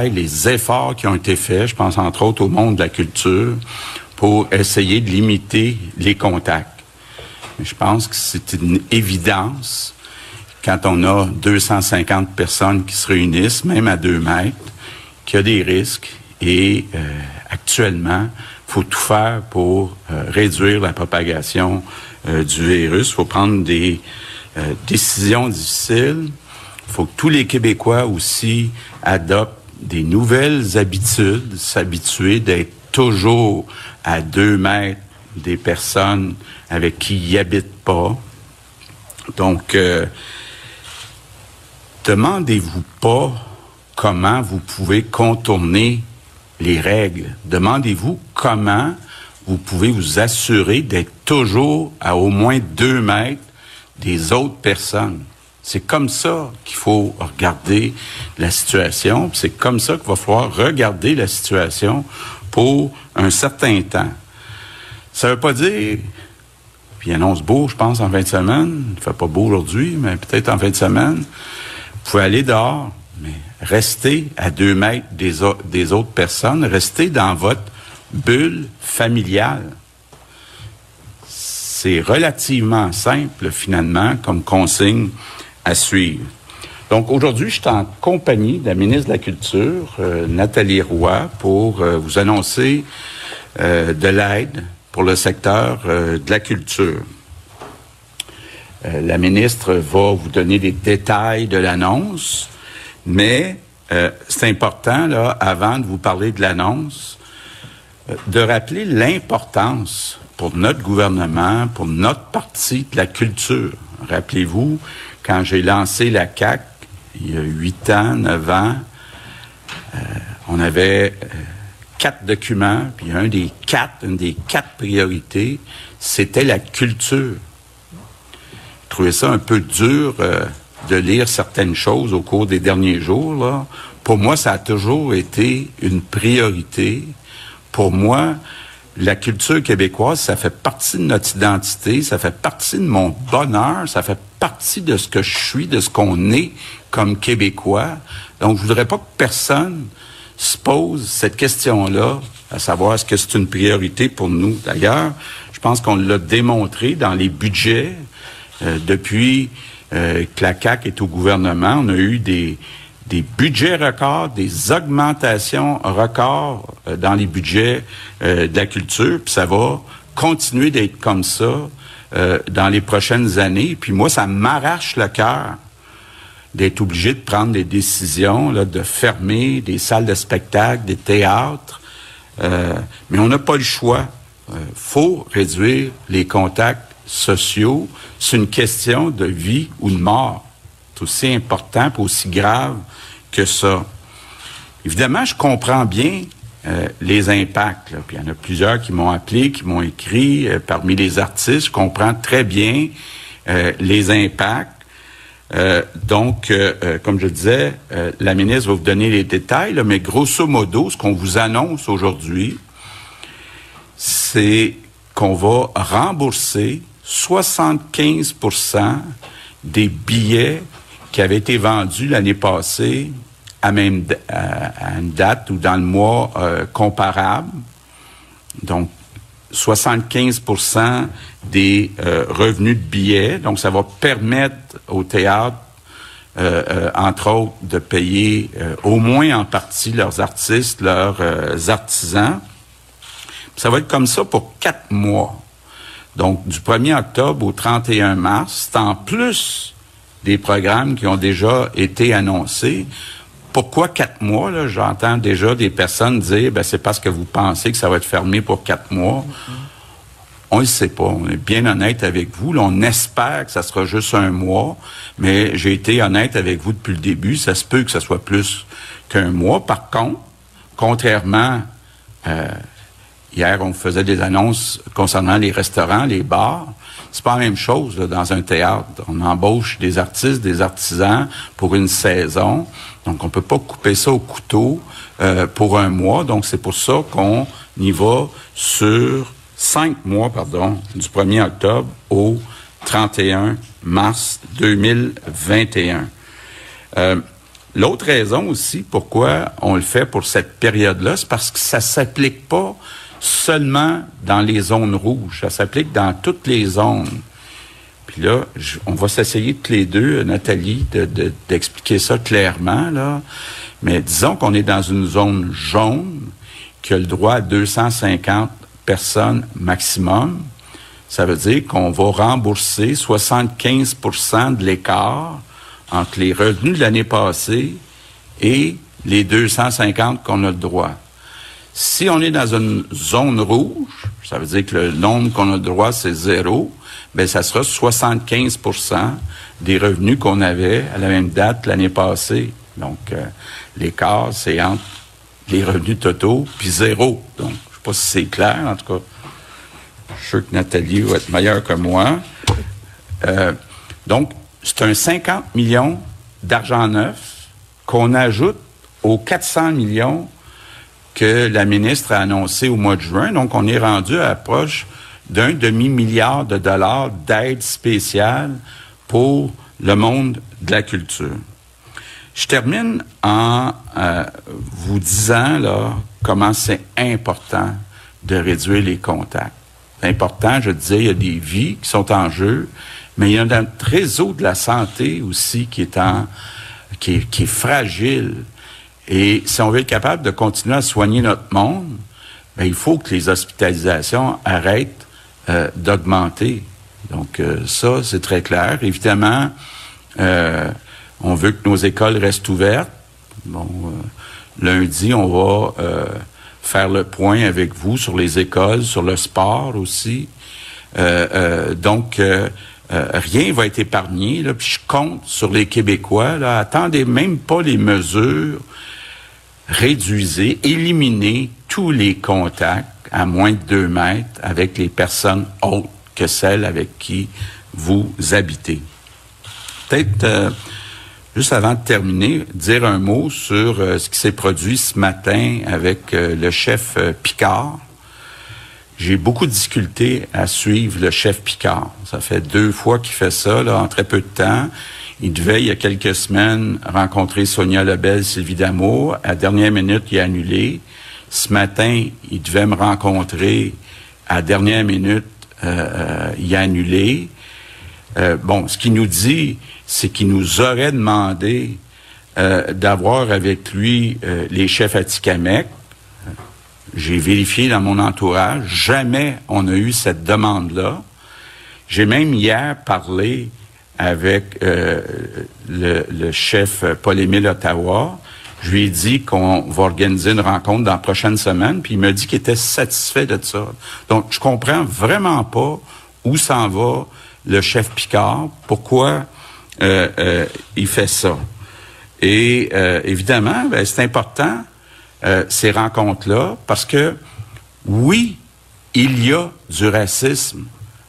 les efforts qui ont été faits, je pense entre autres au monde de la culture, pour essayer de limiter les contacts. je pense que c'est une évidence quand on a 250 personnes qui se réunissent, même à deux mètres, qu'il y a des risques et euh, actuellement, il faut tout faire pour euh, réduire la propagation euh, du virus. Il faut prendre des décisions difficiles. Il faut que tous les Québécois aussi adoptent des nouvelles habitudes, s'habituer d'être toujours à deux mètres des personnes avec qui ils habitent pas. Donc, demandez-vous pas comment vous pouvez contourner les règles. Demandez-vous comment vous pouvez vous assurer d'être toujours à au moins deux mètres des autres personnes. C'est comme ça qu'il faut regarder la situation. C'est comme ça qu'il va falloir regarder la situation pour un certain temps. Ça veut pas dire, puis il annonce beau, je pense, en fin de semaine. Il fait pas beau aujourd'hui, mais peut-être en fin de semaine. Vous pouvez aller dehors, mais restez à deux mètres des, des autres personnes. Restez dans votre bulle familiale. C'est relativement simple, finalement, comme consigne à suivre. Donc aujourd'hui, je suis en compagnie de la ministre de la Culture, euh, Nathalie Roy, pour euh, vous annoncer euh, de l'aide pour le secteur de la culture. la ministre va vous donner les détails de l'annonce, mais c'est important, là, avant de vous parler de l'annonce, de rappeler l'importance pour notre gouvernement, pour notre parti de la culture. Rappelez-vous, quand j'ai lancé la CAC il y a huit ans, neuf ans, euh, on avait euh, quatre documents, puis un des quatre, une des quatre priorités, c'était la culture. Je trouvais ça un peu dur euh, de lire certaines choses au cours des derniers jours. Là. Pour moi, ça a toujours été une priorité. Pour moi, la culture québécoise, ça fait partie de notre identité, ça fait partie de mon bonheur, ça fait partie de ce que je suis, de ce qu'on est comme Québécois. Donc, je voudrais pas que personne se pose cette question-là, à savoir est-ce que c'est une priorité pour nous? D'ailleurs, je pense qu'on l'a démontré dans les budgets euh, depuis euh, que la CAQ est au gouvernement. On a eu des, des budgets records, des augmentations records euh, dans les budgets euh, de la culture, puis ça va continuer d'être comme ça euh, dans les prochaines années. Puis moi, ça m'arrache le cœur d'être obligé de prendre des décisions, là, de fermer des salles de spectacle, des théâtres. mais on n'a pas le choix. Il faut réduire les contacts sociaux. C'est une question de vie ou de mort. C'est aussi important, aussi grave que ça. Évidemment, je comprends bien euh, les impacts. Puis il y en a plusieurs qui m'ont appelé, qui m'ont écrit. Euh, parmi les artistes, je comprends très bien euh, les impacts. donc, comme je disais, la ministre va vous donner les détails, mais grosso modo, ce qu'on vous annonce aujourd'hui, c'est qu'on va rembourser 75% des billets qui avaient été vendus l'année passée à même à une date ou dans le mois euh, comparable. Donc, 75% des euh, revenus de billets. Donc, ça va permettre au théâtre, euh, entre autres, de payer au moins en partie leurs artistes, leurs artisans. Ça va être comme ça pour quatre mois. Donc, du 1er octobre au 31 mars, en plus des programmes qui ont déjà été annoncés. Pourquoi quatre mois? Là? J'entends déjà des personnes dire ben, c'est parce que vous pensez que ça va être fermé pour quatre mois. On ne sait pas. On est bien honnête avec vous. on espère que ça sera juste un mois, mais j'ai été honnête avec vous depuis le début. Ça se peut que ça soit plus qu'un mois. Par contre, contrairement, euh, hier, on faisait des annonces concernant les restaurants, les bars. C'est pas la même chose dans un théâtre. On embauche des artistes, des artisans pour une saison. Donc, on peut pas couper ça au couteau euh, pour un mois. Donc, c'est pour ça qu'on y va sur cinq mois, pardon, du 1er octobre au 31 mars 2021. Euh, L'autre raison aussi pourquoi on le fait pour cette période-là, c'est parce que ça s'applique pas seulement dans les zones rouges, ça s'applique dans toutes les zones. Puis là, on va s'essayer toutes les deux, Nathalie, d'expliquer ça clairement, là. Mais disons qu'on est dans une zone jaune qui a le droit à 250 personnes maximum. Ça veut dire qu'on va rembourser 75% de l'écart entre les revenus de l'année passée et les 250 qu'on a le droit. Si on est dans une zone rouge, ça veut dire que le nombre qu'on a droit, c'est zéro, ben ça sera 75% des revenus qu'on avait à la même date l'année passée. Donc, euh, l'écart, c'est entre les revenus totaux puis zéro. Donc, je sais pas si c'est clair, en tout cas. Je suis sûr que Nathalie va être meilleure que moi. Euh, donc, c'est un 50 millions d'argent neuf qu'on ajoute aux 400 millions que la ministre a annoncé au mois de juin. Donc, on est rendu à proche d'un demi-milliard de dollars d'aide spéciale pour le monde de la culture. Je termine en euh, vous disant là comment c'est important de réduire les contacts. C'est important, je disais, il y a des vies qui sont en jeu, mais il y a un réseau de la santé aussi qui est en qui est, qui est fragile. Et si on veut être capable de continuer à soigner notre monde, ben, il faut que les hospitalisations arrêtent euh, d'augmenter. Donc euh, ça, c'est très clair. Évidemment, euh, on veut que nos écoles restent ouvertes. Bon, lundi, on va faire le point avec vous sur les écoles, sur le sport aussi. donc, rien va être épargné. Puis je compte sur les Québécois. Attendez même pas les mesures. Réduisez, éliminez tous les contacts à moins de deux mètres avec les personnes autres que celles avec qui vous habitez. Peut-être, euh, juste avant de terminer, dire un mot sur euh, ce qui s'est produit ce matin avec euh, le chef Picard. J'ai beaucoup de difficultés à suivre le chef Picard. Ça fait deux fois qu'il fait ça, là, en très peu de temps. Il devait, il y a quelques semaines, rencontrer Sonia Lebel, Sylvie Damour. À dernière minute, il a annulé. Ce matin, il devait me rencontrer à dernière minute, euh, euh, il a annulé. Euh, bon, ce qu'il nous dit, c'est qu'il nous aurait demandé d'avoir avec lui les chefs à Tikamek. J'ai vérifié dans mon entourage, jamais on a eu cette demande-là. J'ai même hier parlé avec le, le, chef Paul-Émile Ottawa. Je lui ai dit qu'on va organiser une rencontre dans la prochaine semaine, puis il m'a dit qu'il était satisfait de ça. Donc, je comprends vraiment pas où s'en va le chef Picard, pourquoi euh, euh, il fait ça. Et euh, évidemment, ben, c'est important ces rencontres-là parce que oui, il y a du racisme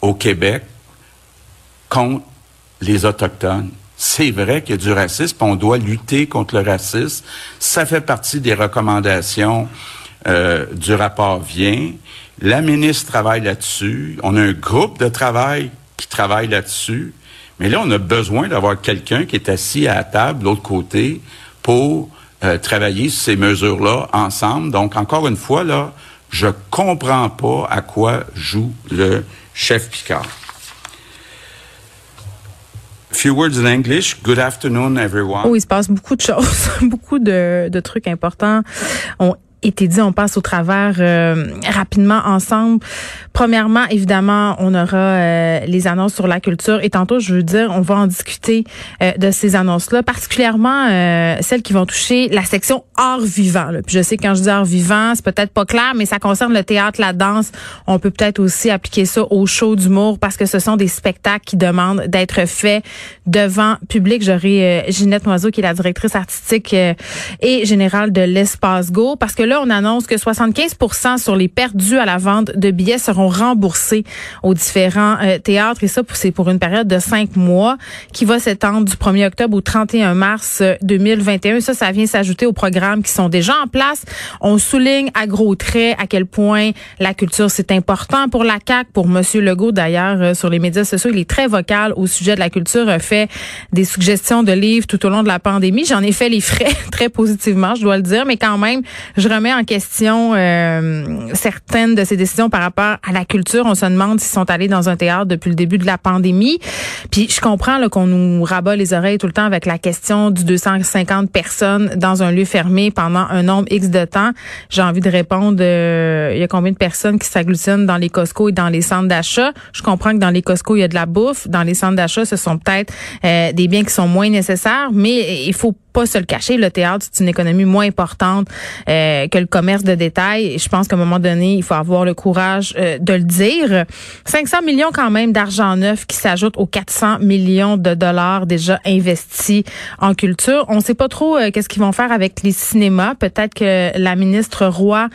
au Québec contre les autochtones. C'est vrai qu'il y a du racisme, on doit lutter contre le racisme. Ça fait partie des recommandations euh, du rapport Vient. La ministre travaille là-dessus. On a un groupe de travail qui travaille là-dessus. Mais là, on a besoin d'avoir quelqu'un qui est assis à la table de l'autre côté pour euh, travailler ces mesures-là ensemble. Donc, encore une fois, là, je comprends pas à quoi joue le chef Picard. Few words in English. Good afternoon, everyone. Oh, il se passe beaucoup de choses, beaucoup de, trucs importants été dit. On passe au travers euh, rapidement ensemble. Premièrement, évidemment, on aura euh, les annonces sur la culture et tantôt, je veux dire, on va en discuter euh, de ces annonces-là, particulièrement celles qui vont toucher la section art vivant. Puis je sais quand je dis art vivant, c'est peut-être pas clair, mais ça concerne le théâtre, la danse. On peut peut-être aussi appliquer ça au show d'humour parce que ce sont des spectacles qui demandent d'être faits devant public. J'aurai Ginette Noiseau qui est la directrice artistique et générale de l'Espace Go parce que là on annonce que 75% sur les pertes dues à la vente de billets seront remboursés aux différents euh, théâtres. Et ça, c'est pour une période de cinq mois qui va s'étendre du 1er octobre au 31 mars 2021. Ça, ça vient s'ajouter aux programmes qui sont déjà en place. On souligne à gros traits à quel point la culture, c'est important pour la CAQ, pour Monsieur Legault d'ailleurs, euh, sur les médias sociaux. Il est très vocal au sujet de la culture, a fait des suggestions de livres tout au long de la pandémie. J'en ai fait les frais très positivement, je dois le dire, mais quand même, je remets en question euh, certaines de ces décisions par rapport à la culture. On se demande s'ils sont allés dans un théâtre depuis le début de la pandémie. Puis je comprends qu'on nous rabat les oreilles tout le temps avec la question du 250 personnes dans un lieu fermé pendant un nombre X de temps. J'ai envie de répondre, euh, il y a combien de personnes qui s'agglutinent dans les Costco et dans les centres d'achat? Je comprends que dans les Costco, il y a de la bouffe. Dans les centres d'achat, ce sont peut-être euh, des biens qui sont moins nécessaires, mais il faut pas se le cacher, le théâtre, c'est une économie moins importante euh, que le commerce de détail. je pense qu'à un moment donné, il faut avoir le courage euh, de le dire. 500 millions quand même d'argent neuf qui s'ajoute aux 400 millions de dollars déjà investis en culture. On sait pas trop euh, qu'est-ce qu'ils vont faire avec les cinémas. Peut-être que la ministre Roy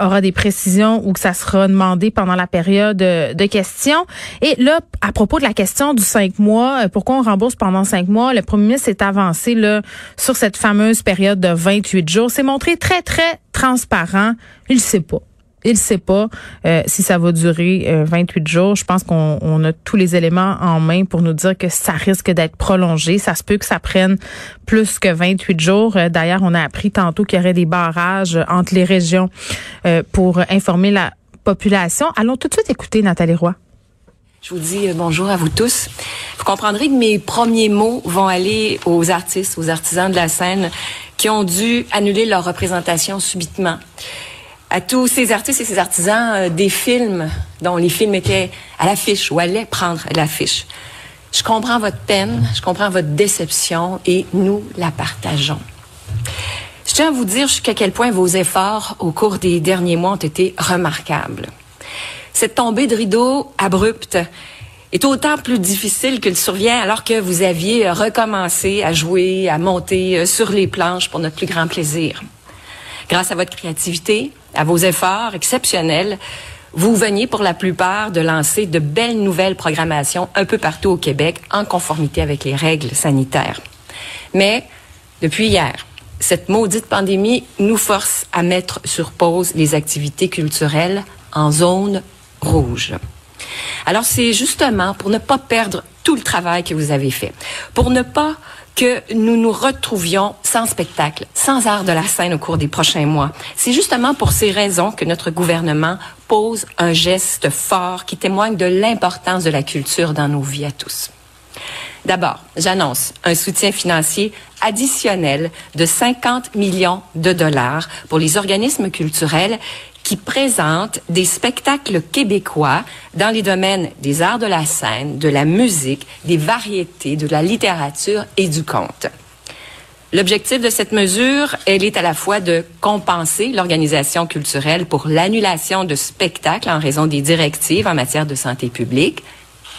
aura des précisions ou que ça sera demandé pendant la période de questions. Et là, à propos de la question du cinq mois, pourquoi on rembourse pendant cinq mois, le premier ministre s'est avancé là sur cette fameuse période de 28 jours. C'est montré très, très transparent. Il sait pas. Il sait pas euh, si ça va durer 28 euh, jours. Je pense qu'on a tous les éléments en main pour nous dire que ça risque d'être prolongé. Ça se peut que ça prenne plus que 28 jours. Euh, d'ailleurs, on a appris tantôt qu'il y aurait des barrages entre les régions pour informer la population. Allons tout de suite écouter Nathalie Roy. Je vous dis bonjour à vous tous. Vous comprendrez que mes premiers mots vont aller aux artistes, aux artisans de la scène qui ont dû annuler leur représentation subitement. À tous ces artistes et ces artisans euh, des films dont les films étaient à l'affiche ou allaient prendre l'affiche. Je comprends votre peine, je comprends votre déception et nous la partageons. Je tiens à vous dire jusqu'à quel point vos efforts au cours des derniers mois ont été remarquables. Cette tombée de rideau abrupte est autant plus difficile qu'elle survient alors que vous aviez recommencé à jouer, à monter euh, sur les planches pour notre plus grand plaisir. Grâce à votre créativité, à vos efforts exceptionnels, vous veniez pour la plupart de lancer de belles nouvelles programmations un peu partout au Québec en conformité avec les règles sanitaires. Mais depuis hier, cette maudite pandémie nous force à mettre sur pause les activités culturelles en zone rouge. Alors c'est justement pour ne pas perdre tout le travail que vous avez fait, pour ne pas que nous nous retrouvions sans spectacle, sans art de la scène au cours des prochains mois. C'est justement pour ces raisons que notre gouvernement pose un geste fort qui témoigne de l'importance de la culture dans nos vies à tous. D'abord, j'annonce un soutien financier additionnel de 50 millions de dollars pour les organismes culturels qui présente des spectacles québécois dans les domaines des arts de la scène, de la musique, des variétés, de la littérature et du conte. L'objectif de cette mesure, elle est à la fois de compenser l'organisation culturelle pour l'annulation de spectacles en raison des directives en matière de santé publique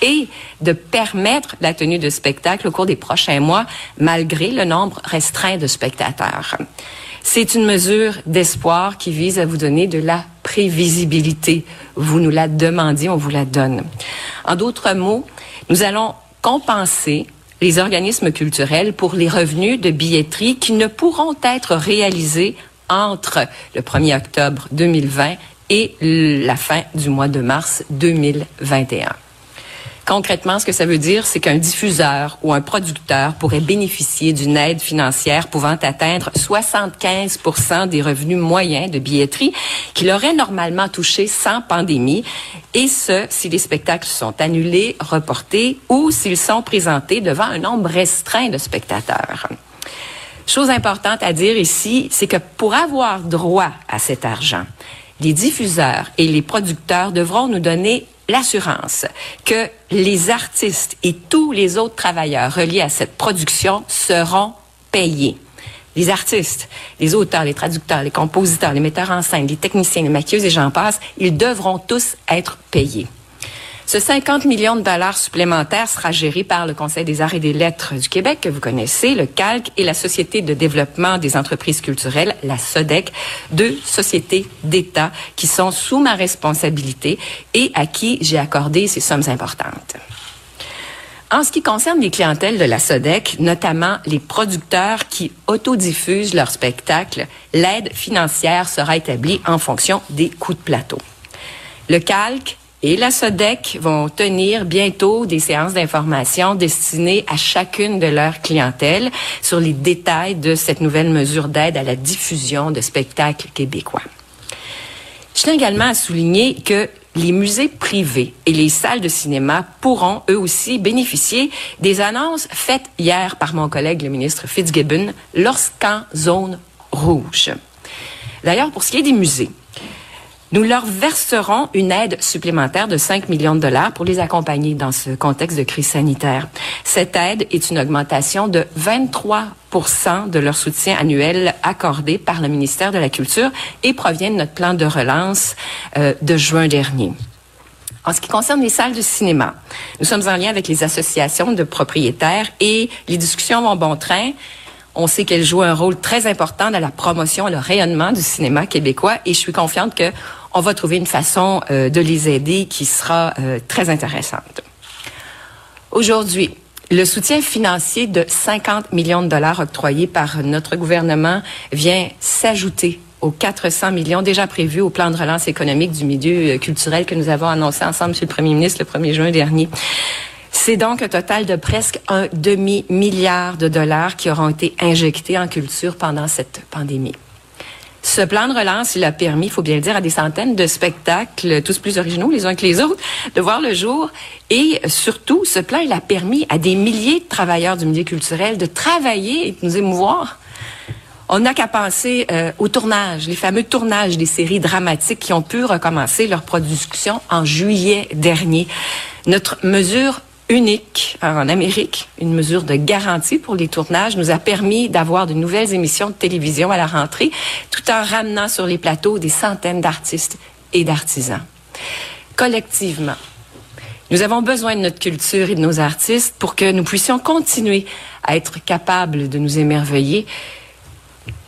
et de permettre la tenue de spectacles au cours des prochains mois malgré le nombre restreint de spectateurs. C'est une mesure d'espoir qui vise à vous donner de la prévisibilité. Vous nous la demandiez, on vous la donne. En d'autres mots, nous allons compenser les organismes culturels pour les revenus de billetterie qui ne pourront être réalisés entre le 1er octobre 2020 et la fin du mois de mars 2021. Concrètement, ce que ça veut dire, c'est qu'un diffuseur ou un producteur pourrait bénéficier d'une aide financière pouvant atteindre 75 des revenus moyens de billetterie qu'il aurait normalement touché sans pandémie, et ce, si les spectacles sont annulés, reportés ou s'ils sont présentés devant un nombre restreint de spectateurs. Chose importante à dire ici, c'est que pour avoir droit à cet argent, les diffuseurs et les producteurs devront nous donner l'assurance que les artistes et tous les autres travailleurs reliés à cette production seront payés. Les artistes, les auteurs, les traducteurs, les compositeurs, les metteurs en scène, les techniciens, les maquilleuses et j'en passe, ils devront tous être payés. Ce 50 millions de dollars supplémentaires sera géré par le Conseil des arts et des lettres du Québec, que vous connaissez, le CALC et la Société de développement des entreprises culturelles, la SODEC, deux sociétés d'État qui sont sous ma responsabilité et à qui j'ai accordé ces sommes importantes. En ce qui concerne les clientèles de la SODEC, notamment les producteurs qui autodiffusent leurs spectacles, l'aide financière sera établie en fonction des coûts de plateau. Le calque et la SODEC vont tenir bientôt des séances d'information destinées à chacune de leurs clientèles sur les détails de cette nouvelle mesure d'aide à la diffusion de spectacles québécois. Je tiens également à souligner que les musées privés et les salles de cinéma pourront eux aussi bénéficier des annonces faites hier par mon collègue le ministre Fitzgibbon lorsqu'en zone rouge. D'ailleurs, pour ce qui est des musées, nous leur verserons une aide supplémentaire de 5 millions de dollars pour les accompagner dans ce contexte de crise sanitaire. Cette aide est une augmentation de 23% de leur soutien annuel accordé par le ministère de la Culture et provient de notre plan de relance euh, de juin dernier. En ce qui concerne les salles de cinéma, nous sommes en lien avec les associations de propriétaires et les discussions vont bon train. On sait qu'elles jouent un rôle très important dans la promotion et le rayonnement du cinéma québécois et je suis confiante que on va trouver une façon euh, de les aider qui sera euh, très intéressante. Aujourd'hui, le soutien financier de 50 millions de dollars octroyés par notre gouvernement vient s'ajouter aux 400 millions déjà prévus au plan de relance économique du milieu euh, culturel que nous avons annoncé ensemble, Monsieur le Premier ministre, le 1er juin dernier. C'est donc un total de presque un demi-milliard de dollars qui auront été injectés en culture pendant cette pandémie. Ce plan de relance, il a permis, il faut bien le dire, à des centaines de spectacles, tous plus originaux les uns que les autres, de voir le jour. Et surtout, ce plan, il a permis à des milliers de travailleurs du milieu culturel de travailler et de nous émouvoir. On n'a qu'à penser euh, au tournage, les fameux tournages des séries dramatiques qui ont pu recommencer leur production en juillet dernier. Notre mesure unique en Amérique, une mesure de garantie pour les tournages, nous a permis d'avoir de nouvelles émissions de télévision à la rentrée, tout en ramenant sur les plateaux des centaines d'artistes et d'artisans. Collectivement, nous avons besoin de notre culture et de nos artistes pour que nous puissions continuer à être capables de nous émerveiller.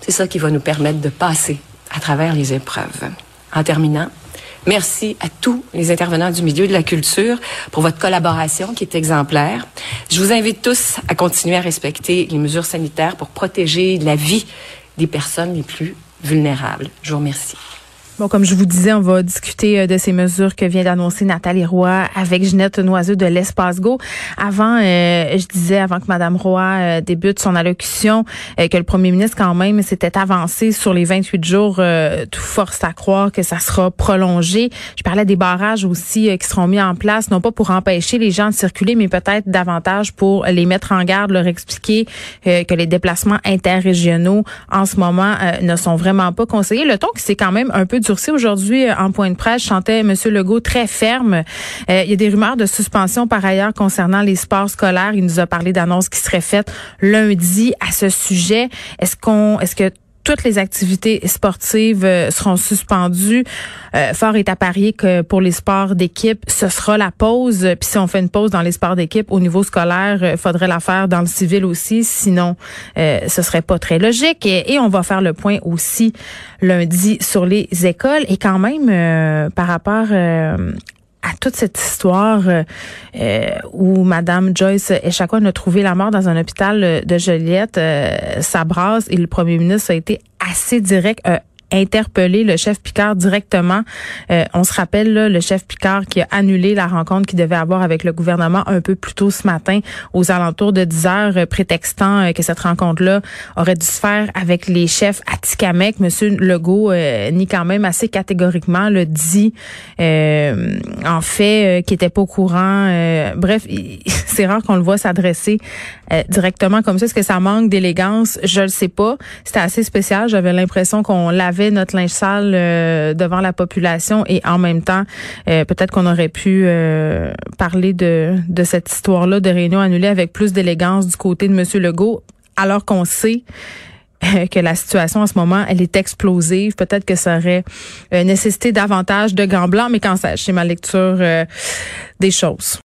C'est ça qui va nous permettre de passer à travers les épreuves. En terminant, Merci à tous les intervenants du milieu de la culture pour votre collaboration qui est exemplaire. Je vous invite tous à continuer à respecter les mesures sanitaires pour protéger la vie des personnes les plus vulnérables. Je vous remercie. Bon, comme je vous disais, on va discuter euh, de ces mesures que vient d'annoncer Nathalie Roy avec Ginette Noiseux de l'Espace Go. Avant, euh, je disais, avant que Madame Roy euh, débute son allocution, que le premier ministre, quand même, s'était avancé sur les 28 jours. tout force à croire que ça sera prolongé. Je parlais des barrages aussi qui seront mis en place, non pas pour empêcher les gens de circuler, mais peut-être davantage pour les mettre en garde, leur expliquer que les déplacements interrégionaux en ce moment ne sont vraiment pas conseillés. Le ton qui c'est quand même un peu Aujourd'hui, euh, en point de presse, chantait M. Legault très ferme. Euh, il y a des rumeurs de suspension par ailleurs concernant les sports scolaires. Il nous a parlé d'annonces qui seraient faites lundi à ce sujet. Est-ce qu'on, est-ce que toutes les activités sportives euh, seront suspendues. Euh, fort est à parier que pour les sports d'équipe, ce sera la pause. Puis si on fait une pause dans les sports d'équipe au niveau scolaire, il faudrait la faire dans le civil aussi. Sinon, euh, ce serait pas très logique. Et, et, on va faire le point aussi lundi sur les écoles. Et quand même, par rapport à toute cette histoire euh, euh, où Madame Joyce Echaquan a trouvé la mort dans un hôpital de Joliette, euh, ça brasse et le premier ministre a été assez direct, interpellé le chef Picard directement. Euh, on se rappelle là, le chef Picard qui a annulé la rencontre qu'il devait avoir avec le gouvernement un peu plus tôt ce matin aux alentours de 10 heures, euh, prétextant euh, que cette rencontre-là aurait dû se faire avec les chefs à Tikamek. Monsieur Legault ni quand même assez catégoriquement le dit en fait qui était pas au courant. bref, c'est rare qu'on le voit s'adresser directement comme ça. Est-ce que ça manque d'élégance? Je le sais pas. C'était assez spécial. J'avais l'impression qu'on l'avait notre linge sale euh, devant la population et en même temps, euh, peut-être qu'on aurait pu euh, parler de, de cette histoire-là de réunion annulée avec plus d'élégance du côté de M. Legault, alors qu'on sait que la situation en ce moment, elle est explosive. Peut-être que ça aurait nécessité davantage de gants blancs, mais quand ça, c'est ma lecture des choses.